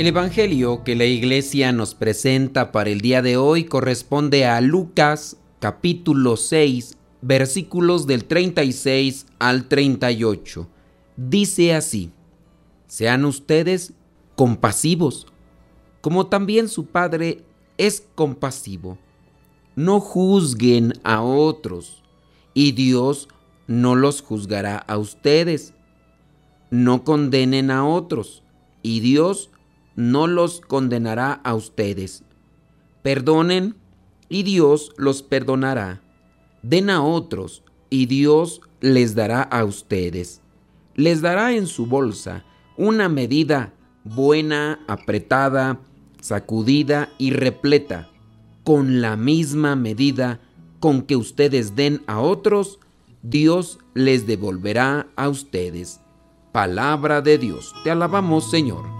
El Evangelio que la iglesia nos presenta para el día de hoy corresponde a Lucas capítulo 6 versículos del 36 al 38. Dice así, sean ustedes compasivos, como también su Padre es compasivo. No juzguen a otros, y Dios no los juzgará a ustedes. No condenen a otros, y Dios no los condenará a ustedes. Perdonen y Dios los perdonará. Den a otros y Dios les dará a ustedes. Les dará en su bolsa una medida buena, apretada, sacudida y repleta, con la misma medida con que ustedes den a otros, Dios les devolverá a ustedes. Palabra de Dios. Te alabamos, Señor.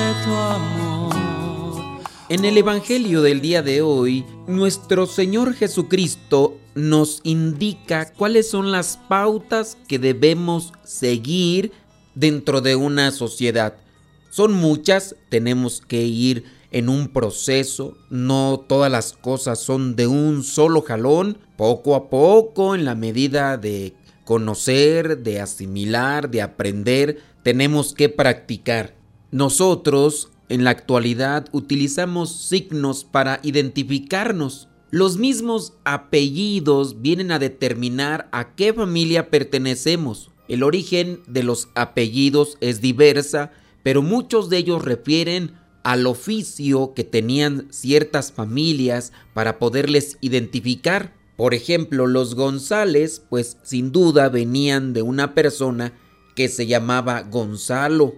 En el Evangelio del día de hoy, nuestro Señor Jesucristo nos indica cuáles son las pautas que debemos seguir dentro de una sociedad. Son muchas, tenemos que ir en un proceso, no todas las cosas son de un solo jalón, poco a poco, en la medida de conocer, de asimilar, de aprender, tenemos que practicar. Nosotros, en la actualidad, utilizamos signos para identificarnos. Los mismos apellidos vienen a determinar a qué familia pertenecemos. El origen de los apellidos es diversa, pero muchos de ellos refieren al oficio que tenían ciertas familias para poderles identificar. Por ejemplo, los González, pues sin duda venían de una persona que se llamaba Gonzalo.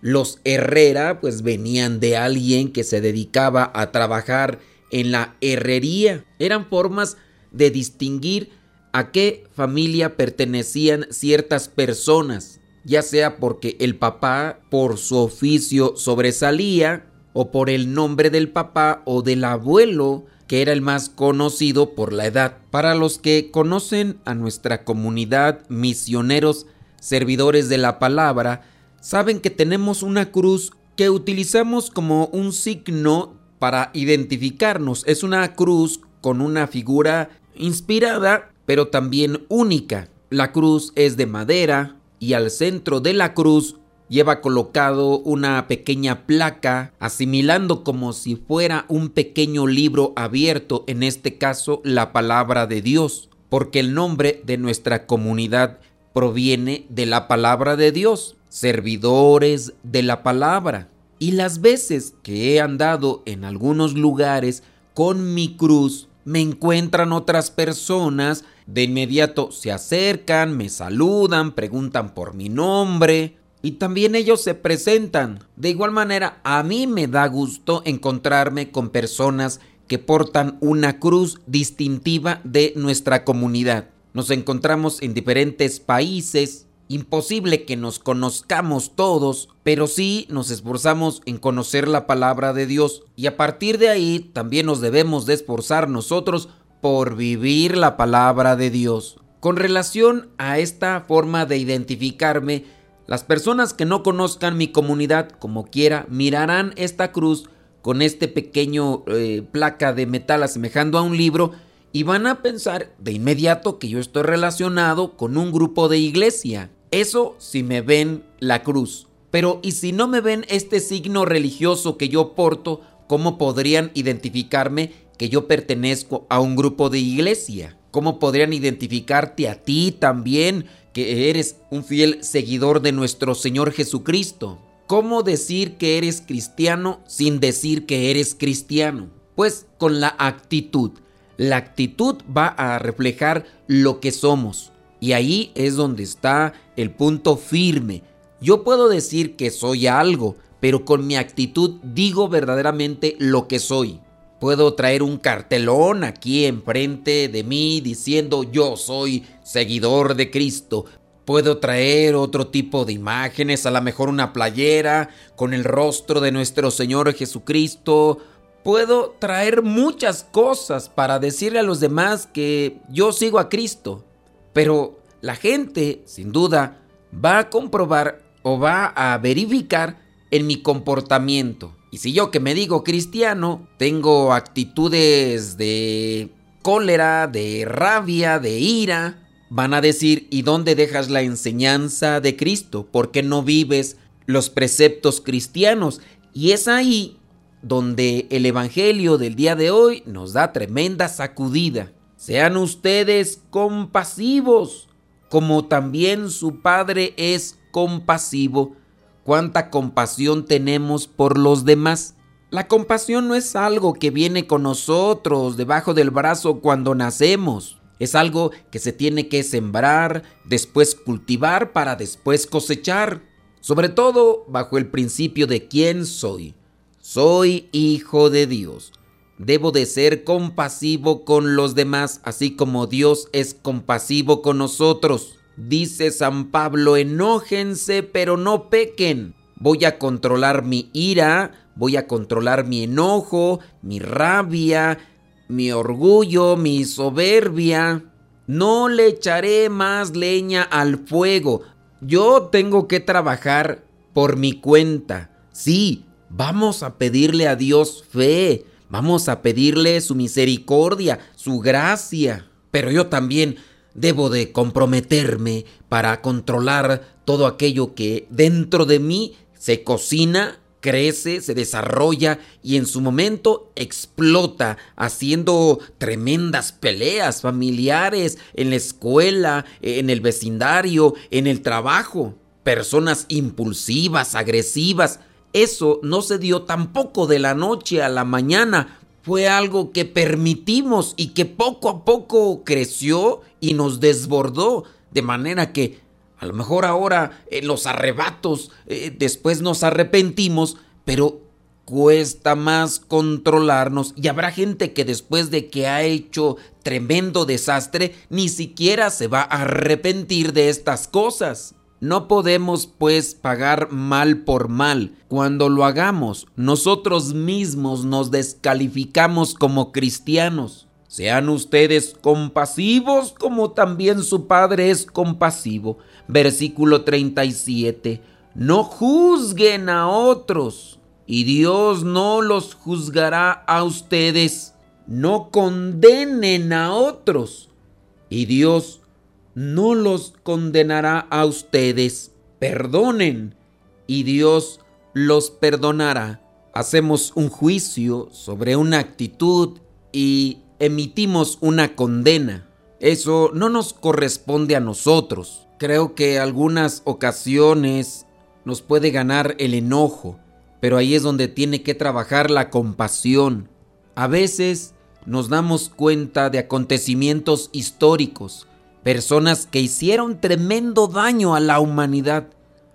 Los Herrera, pues venían de alguien que se dedicaba a trabajar en la herrería. Eran formas de distinguir a qué familia pertenecían ciertas personas, ya sea porque el papá por su oficio sobresalía, o por el nombre del papá o del abuelo que era el más conocido por la edad. Para los que conocen a nuestra comunidad, misioneros, servidores de la palabra, saben que tenemos una cruz que utilizamos como un signo para identificarnos. Es una cruz con una figura inspirada, pero también única. La cruz es de madera y al centro de la cruz lleva colocado una pequeña placa asimilando como si fuera un pequeño libro abierto, en este caso la palabra de Dios, porque el nombre de nuestra comunidad proviene de la palabra de Dios, servidores de la palabra. Y las veces que he andado en algunos lugares con mi cruz, me encuentran otras personas, de inmediato se acercan, me saludan, preguntan por mi nombre, y también ellos se presentan. De igual manera, a mí me da gusto encontrarme con personas que portan una cruz distintiva de nuestra comunidad. Nos encontramos en diferentes países, imposible que nos conozcamos todos, pero sí nos esforzamos en conocer la palabra de Dios y a partir de ahí también nos debemos de esforzar nosotros por vivir la palabra de Dios. Con relación a esta forma de identificarme, las personas que no conozcan mi comunidad como quiera mirarán esta cruz con este pequeño eh, placa de metal asemejando a un libro y van a pensar de inmediato que yo estoy relacionado con un grupo de iglesia. Eso si me ven la cruz. Pero ¿y si no me ven este signo religioso que yo porto? ¿Cómo podrían identificarme que yo pertenezco a un grupo de iglesia? ¿Cómo podrían identificarte a ti también que eres un fiel seguidor de nuestro Señor Jesucristo? ¿Cómo decir que eres cristiano sin decir que eres cristiano? Pues con la actitud. La actitud va a reflejar lo que somos. Y ahí es donde está el punto firme. Yo puedo decir que soy algo, pero con mi actitud digo verdaderamente lo que soy. Puedo traer un cartelón aquí enfrente de mí diciendo yo soy seguidor de Cristo. Puedo traer otro tipo de imágenes, a lo mejor una playera con el rostro de nuestro Señor Jesucristo. Puedo traer muchas cosas para decirle a los demás que yo sigo a Cristo. Pero la gente, sin duda, va a comprobar o va a verificar en mi comportamiento. Y si yo que me digo cristiano, tengo actitudes de cólera, de rabia, de ira, van a decir, ¿y dónde dejas la enseñanza de Cristo? ¿Por qué no vives los preceptos cristianos? Y es ahí donde el Evangelio del día de hoy nos da tremenda sacudida. Sean ustedes compasivos, como también su Padre es compasivo cuánta compasión tenemos por los demás. La compasión no es algo que viene con nosotros debajo del brazo cuando nacemos. Es algo que se tiene que sembrar, después cultivar para después cosechar. Sobre todo bajo el principio de quién soy. Soy hijo de Dios. Debo de ser compasivo con los demás, así como Dios es compasivo con nosotros. Dice San Pablo, enójense pero no pequen. Voy a controlar mi ira, voy a controlar mi enojo, mi rabia, mi orgullo, mi soberbia. No le echaré más leña al fuego. Yo tengo que trabajar por mi cuenta. Sí, vamos a pedirle a Dios fe, vamos a pedirle su misericordia, su gracia. Pero yo también Debo de comprometerme para controlar todo aquello que dentro de mí se cocina, crece, se desarrolla y en su momento explota, haciendo tremendas peleas familiares en la escuela, en el vecindario, en el trabajo. Personas impulsivas, agresivas. Eso no se dio tampoco de la noche a la mañana, fue algo que permitimos y que poco a poco creció y nos desbordó, de manera que a lo mejor ahora en los arrebatos eh, después nos arrepentimos, pero cuesta más controlarnos. Y habrá gente que después de que ha hecho tremendo desastre ni siquiera se va a arrepentir de estas cosas. No podemos pues pagar mal por mal. Cuando lo hagamos, nosotros mismos nos descalificamos como cristianos. Sean ustedes compasivos como también su Padre es compasivo. Versículo 37. No juzguen a otros y Dios no los juzgará a ustedes. No condenen a otros y Dios no los condenará a ustedes. Perdonen y Dios los perdonará. Hacemos un juicio sobre una actitud y emitimos una condena. Eso no nos corresponde a nosotros. Creo que algunas ocasiones nos puede ganar el enojo, pero ahí es donde tiene que trabajar la compasión. A veces nos damos cuenta de acontecimientos históricos personas que hicieron tremendo daño a la humanidad,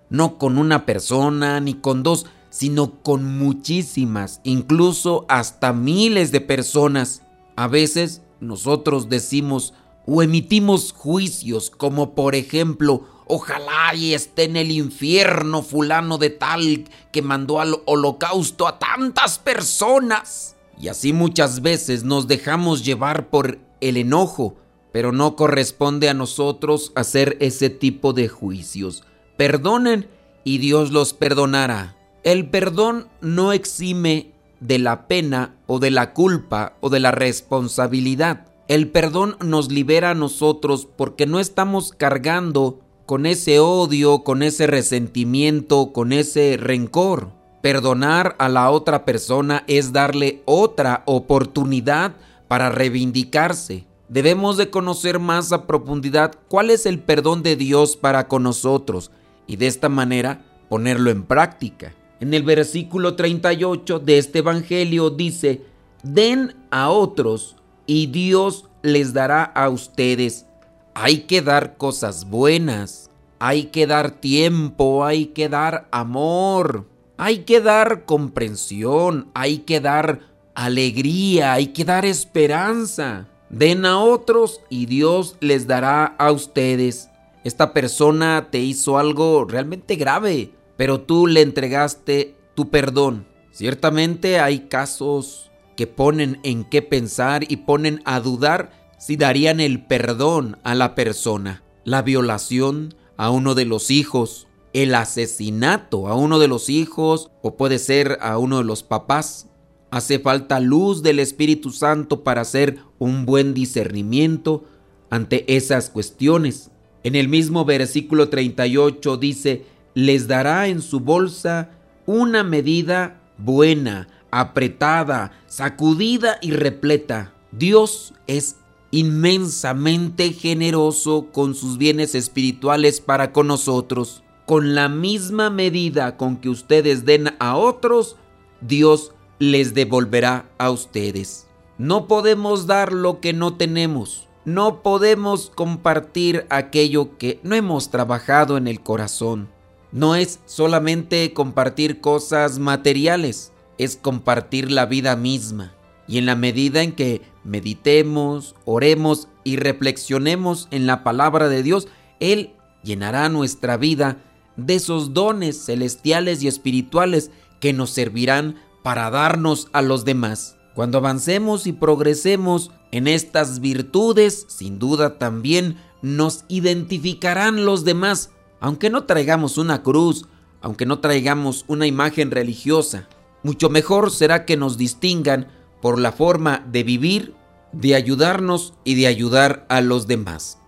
no con una persona ni con dos, sino con muchísimas, incluso hasta miles de personas. A veces nosotros decimos o emitimos juicios como por ejemplo, ojalá y esté en el infierno fulano de tal que mandó al holocausto a tantas personas. Y así muchas veces nos dejamos llevar por el enojo, pero no corresponde a nosotros hacer ese tipo de juicios. Perdonen y Dios los perdonará. El perdón no exime de la pena o de la culpa o de la responsabilidad. El perdón nos libera a nosotros porque no estamos cargando con ese odio, con ese resentimiento, con ese rencor. Perdonar a la otra persona es darle otra oportunidad para reivindicarse. Debemos de conocer más a profundidad cuál es el perdón de Dios para con nosotros y de esta manera ponerlo en práctica. En el versículo 38 de este Evangelio dice, den a otros y Dios les dará a ustedes. Hay que dar cosas buenas, hay que dar tiempo, hay que dar amor, hay que dar comprensión, hay que dar alegría, hay que dar esperanza. Den a otros y Dios les dará a ustedes. Esta persona te hizo algo realmente grave pero tú le entregaste tu perdón. Ciertamente hay casos que ponen en qué pensar y ponen a dudar si darían el perdón a la persona. La violación a uno de los hijos, el asesinato a uno de los hijos o puede ser a uno de los papás. Hace falta luz del Espíritu Santo para hacer un buen discernimiento ante esas cuestiones. En el mismo versículo 38 dice, les dará en su bolsa una medida buena, apretada, sacudida y repleta. Dios es inmensamente generoso con sus bienes espirituales para con nosotros. Con la misma medida con que ustedes den a otros, Dios les devolverá a ustedes. No podemos dar lo que no tenemos. No podemos compartir aquello que no hemos trabajado en el corazón no es solamente compartir cosas materiales, es compartir la vida misma. Y en la medida en que meditemos, oremos y reflexionemos en la palabra de Dios, Él llenará nuestra vida de esos dones celestiales y espirituales que nos servirán para darnos a los demás. Cuando avancemos y progresemos en estas virtudes, sin duda también nos identificarán los demás aunque no traigamos una cruz, aunque no traigamos una imagen religiosa, mucho mejor será que nos distingan por la forma de vivir, de ayudarnos y de ayudar a los demás.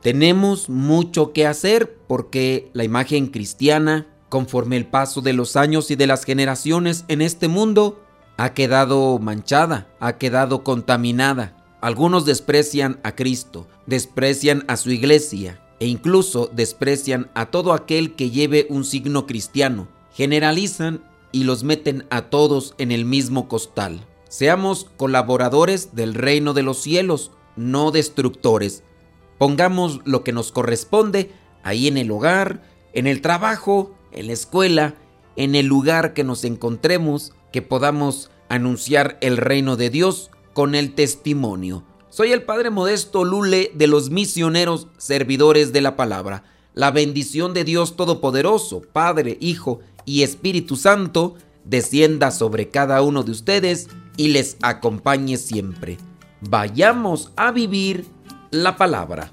Tenemos mucho que hacer porque la imagen cristiana, conforme el paso de los años y de las generaciones en este mundo, ha quedado manchada, ha quedado contaminada. Algunos desprecian a Cristo, desprecian a su iglesia, e incluso desprecian a todo aquel que lleve un signo cristiano. Generalizan y los meten a todos en el mismo costal. Seamos colaboradores del reino de los cielos, no destructores. Pongamos lo que nos corresponde ahí en el hogar, en el trabajo, en la escuela, en el lugar que nos encontremos, que podamos anunciar el reino de Dios con el testimonio. Soy el Padre Modesto Lule de los misioneros servidores de la palabra. La bendición de Dios Todopoderoso, Padre, Hijo y Espíritu Santo, descienda sobre cada uno de ustedes y les acompañe siempre. Vayamos a vivir la palabra.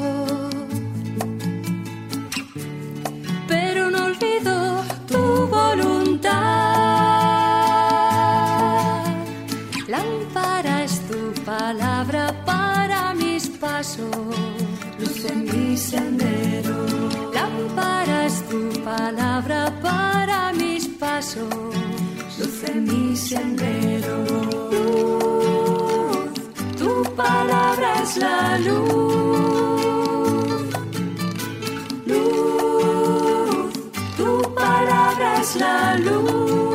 Mis pasos. Luz en mi sendero. Lámpara es tu palabra para mis pasos. Luz en mi sendero. Luz, tu palabra es la luz. Luz, tu palabra es la luz.